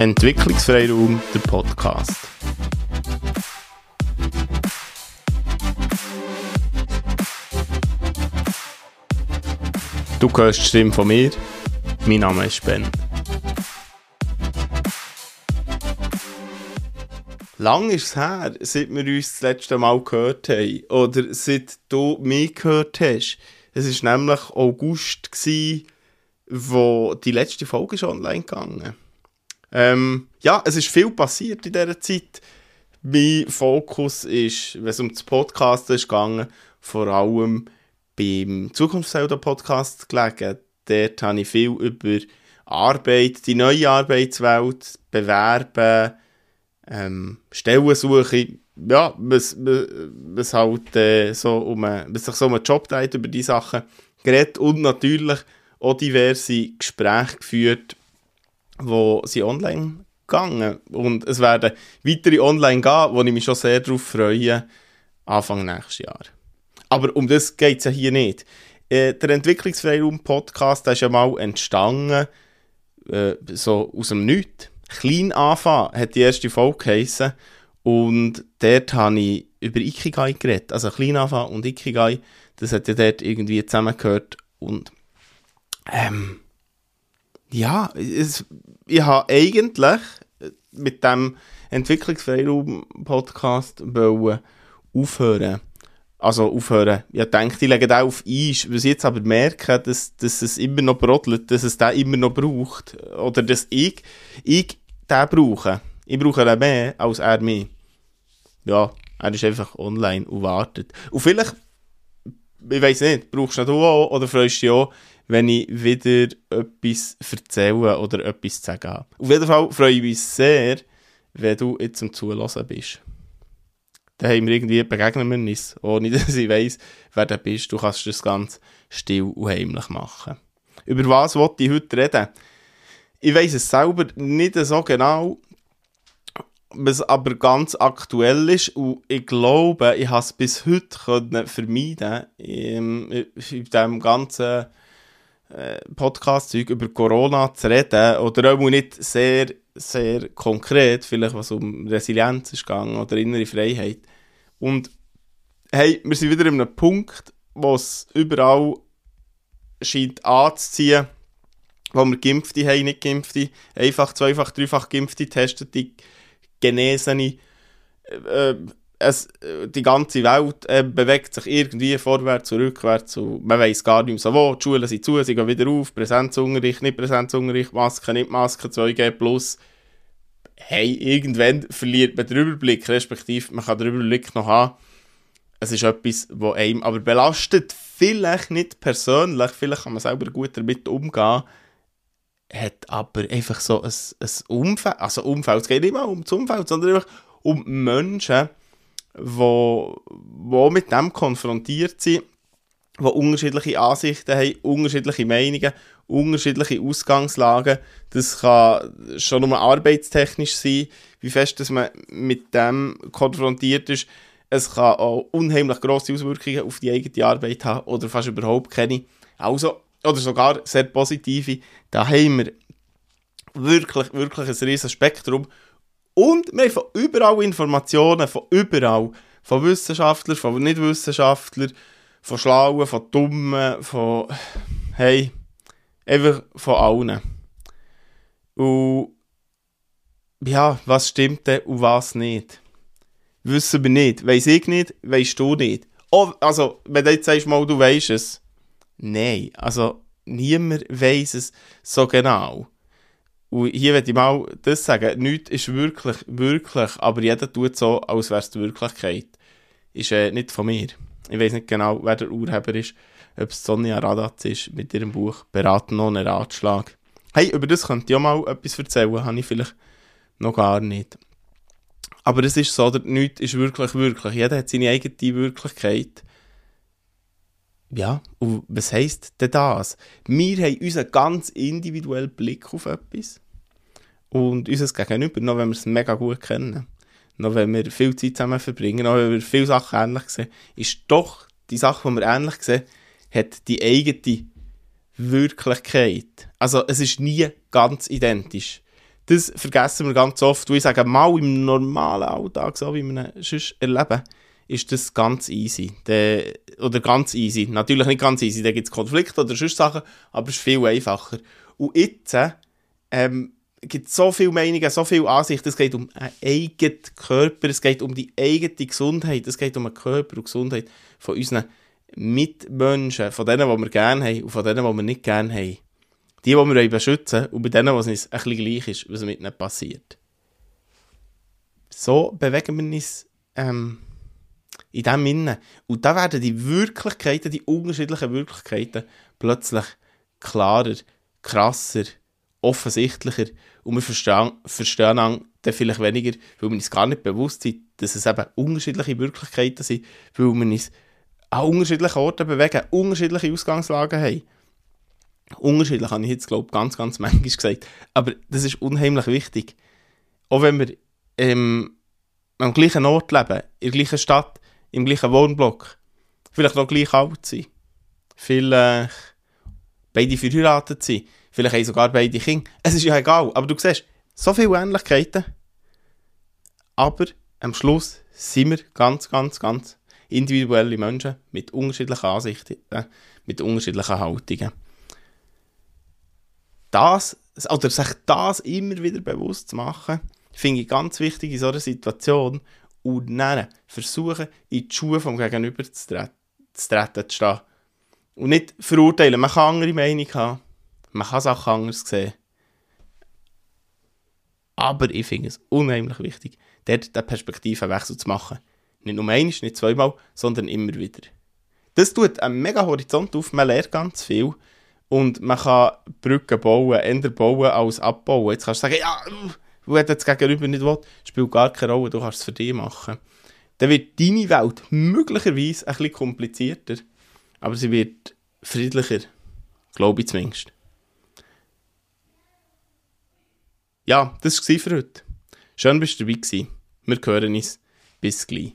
Entwicklungsfreiraum, der Podcast. Du hörst die Stimme von mir. Mein Name ist Ben. Lang ist es her, seit wir uns das letzte Mal gehört haben. Oder seit du mich gehört hast. Es war nämlich August, gewesen, wo die letzte Folge schon online gegangen ähm, Ja, es ist viel passiert in dieser Zeit. Mein Fokus ist, wenn es um das Podcast ist gegangen, vor allem beim Zukunftshelden-Podcast gelegen. Dort habe ich viel über Arbeit, die neue Arbeitswelt, Bewerben, ähm, Stellensuche, ja, was, was halt äh, so um, was sich so um einen Job dreht, über diese Sachen geredet und natürlich auch diverse Gespräche geführt, wo sie online gegangen und es werden weitere online gehen, wo ich mich schon sehr darauf freue, Anfang nächstes Jahr. Aber um das geht es ja hier nicht. Äh, der Entwicklungsfreiraum-Podcast ist ja mal entstanden, äh, so aus dem Nichts. Klein anfangen hat die erste Folge geheissen und dort habe ich über Ikigai geredet. Also klein anfangen und Ikigai, das hat ja dort irgendwie zusammengehört und ähm, ja, es, ich habe eigentlich mit dem Entwicklungsfreiraum-Podcast aufhören also aufhören. Ich denke, die legen auch auf Eis. Was ich jetzt aber merke, dass, dass es immer noch brodelt, dass es den immer noch braucht. Oder dass ich, ich den brauche. Ich brauche den mehr als er mich. Ja, er ist einfach online und wartet. Und vielleicht, ich weiß nicht, brauchst du auch oder freust du dich auch, wenn ich wieder etwas erzählen oder etwas zu sagen habe. Auf jeden Fall freue ich mich sehr, wenn du jetzt zum Zulassen bist. Dann haben wir irgendwie begegnen wir uns, ohne dass ich weiss, wer du bist. Du kannst das ganz still und heimlich machen. Über was wollte ich heute reden? Ich weiß es selber nicht so genau, was aber ganz aktuell ist und ich glaube, ich habe es bis heute vermeiden in, in diesem ganzen Podcast-Zeug über Corona zu reden oder auch nicht sehr, sehr konkret, vielleicht was um Resilienz ist gegangen oder innere Freiheit. Und hey, wir sind wieder in einem Punkt, wo es überall scheint anzuziehen, wo wir Geimpfte haben, nicht Geimpfte, einfach, zweifach, dreifach Geimpfte, testete, Genesene, äh, es, die ganze Welt äh, bewegt sich irgendwie vorwärts und rückwärts und man weiß gar nicht mehr so wo, die Schulen sind zu, sie gehen wieder auf, Präsenzunterricht, nicht Präsenzunterricht, Maske, nicht Maske, 2G+, plus. hey, irgendwann verliert man den Überblick, respektive man kann den Überblick noch haben, es ist etwas, was einem aber belastet, vielleicht nicht persönlich, vielleicht kann man selber gut damit umgehen, hat aber einfach so ein, ein Umfeld, also Umfeld, es geht nicht mal um das Umfeld, sondern einfach um Menschen, wo, wo mit dem konfrontiert sind, die unterschiedliche Ansichten haben, unterschiedliche Meinungen, unterschiedliche Ausgangslagen. Das kann schon nur arbeitstechnisch sein, wie fest dass man mit dem konfrontiert ist. Es kann auch unheimlich grosse Auswirkungen auf die eigene Arbeit haben oder fast überhaupt keine. Also, oder sogar sehr positive. Da haben wir wirklich, wirklich ein riesiges Spektrum und wir haben von überall Informationen, von überall. Von Wissenschaftlern, von Nichtwissenschaftlern, von Schlauen, von Dummen, von. Hey, einfach von allen. Und. Ja, was stimmt denn und was nicht? Wissen wir nicht. Weiss ich nicht, weisst du nicht. Oh, also, wenn du jetzt sagst, mal, du weisst es. Nein, also, niemand weiss es so genau. Und hier werde ich mal das sagen, nichts ist wirklich, wirklich, aber jeder tut so, als wäre es die Wirklichkeit. Ist äh, nicht von mir. Ich weiß nicht genau, wer der Urheber ist, ob es Sonja Radatz ist mit ihrem Buch «Beraten ohne Ratschlag». Hey, über das könnte ich auch mal etwas erzählen, habe ich vielleicht noch gar nicht. Aber es ist so, nichts ist wirklich, wirklich. Jeder hat seine eigene Wirklichkeit. Ja, und was heisst denn das? Wir haben unseren ganz individuellen Blick auf etwas und unser Gegenüber, noch wenn wir es mega gut kennen, noch wenn wir viel Zeit zusammen verbringen, noch wenn wir viele Sachen ähnlich sehen, ist doch die Sache, die wir ähnlich sehen, hat die eigene Wirklichkeit. Also es ist nie ganz identisch. das vergessen wir ganz oft. Und ich sage mal, im normalen Alltag, so wie wir ihn sonst erleben, ist das ganz easy. De, oder ganz easy. Natürlich nicht ganz easy, da gibt es Konflikte oder sonst Sachen, aber es ist viel einfacher. Und jetzt ähm, gibt es so viele Meinungen, so viele Ansichten. Es geht um einen eigenen Körper, es geht um die eigene Gesundheit, es geht um den Körper und Gesundheit von unseren Mitmenschen, von denen, die wir gerne haben und von denen, die wir nicht gerne haben. Die, die wir beschützen und bei denen, was es ein bisschen gleich ist, was mit ihnen passiert. So bewegen wir uns ähm, in diesem Innen. Und da werden die Wirklichkeiten, die unterschiedlichen Wirklichkeiten plötzlich klarer, krasser, offensichtlicher und wir verstehen, verstehen dann vielleicht weniger, weil wir uns gar nicht bewusst sind, dass es eben unterschiedliche Wirklichkeiten sind, weil wir uns an unterschiedlichen Orten bewegen, unterschiedliche Ausgangslagen haben. Unterschiedlich habe ich jetzt, glaube ich, ganz, ganz manchmal gesagt. Aber das ist unheimlich wichtig. Auch wenn wir ähm, am gleichen Ort leben, in der gleichen Stadt, im gleichen Wohnblock, vielleicht noch gleich alt sind, vielleicht beide verheiratet sind, vielleicht haben sogar beide Kinder. Es ist ja egal, aber du siehst, so viele Ähnlichkeiten. Aber am Schluss sind wir ganz, ganz, ganz individuelle Menschen mit unterschiedlichen Ansichten, äh, mit unterschiedlichen Haltungen. Das, oder sich das immer wieder bewusst zu machen, finde ich ganz wichtig in so einer Situation und dann versuchen, in die Schuhe vom Gegenüber zu treten, zu, treten, zu stehen. Und nicht verurteilen. Man kann andere Meinung haben, man kann Sachen anders sehen. Aber ich finde es unheimlich wichtig, dort den Perspektivenwechsel zu machen. Nicht nur einmal, nicht zweimal, sondern immer wieder. Das tut einen mega Horizont auf, man lernt ganz viel und man kann Brücken bauen, ändern bauen als abbauen. Jetzt kannst du sagen, ja, wenn du das Gegenüber nicht will, spielt gar keine Rolle, du kannst es für dich machen. Dann wird deine Welt möglicherweise ein bisschen komplizierter, aber sie wird friedlicher, glaube ich zumindest. Ja, das war für heute. Schön, dass du dabei warst. Wir hören uns. Bis gleich.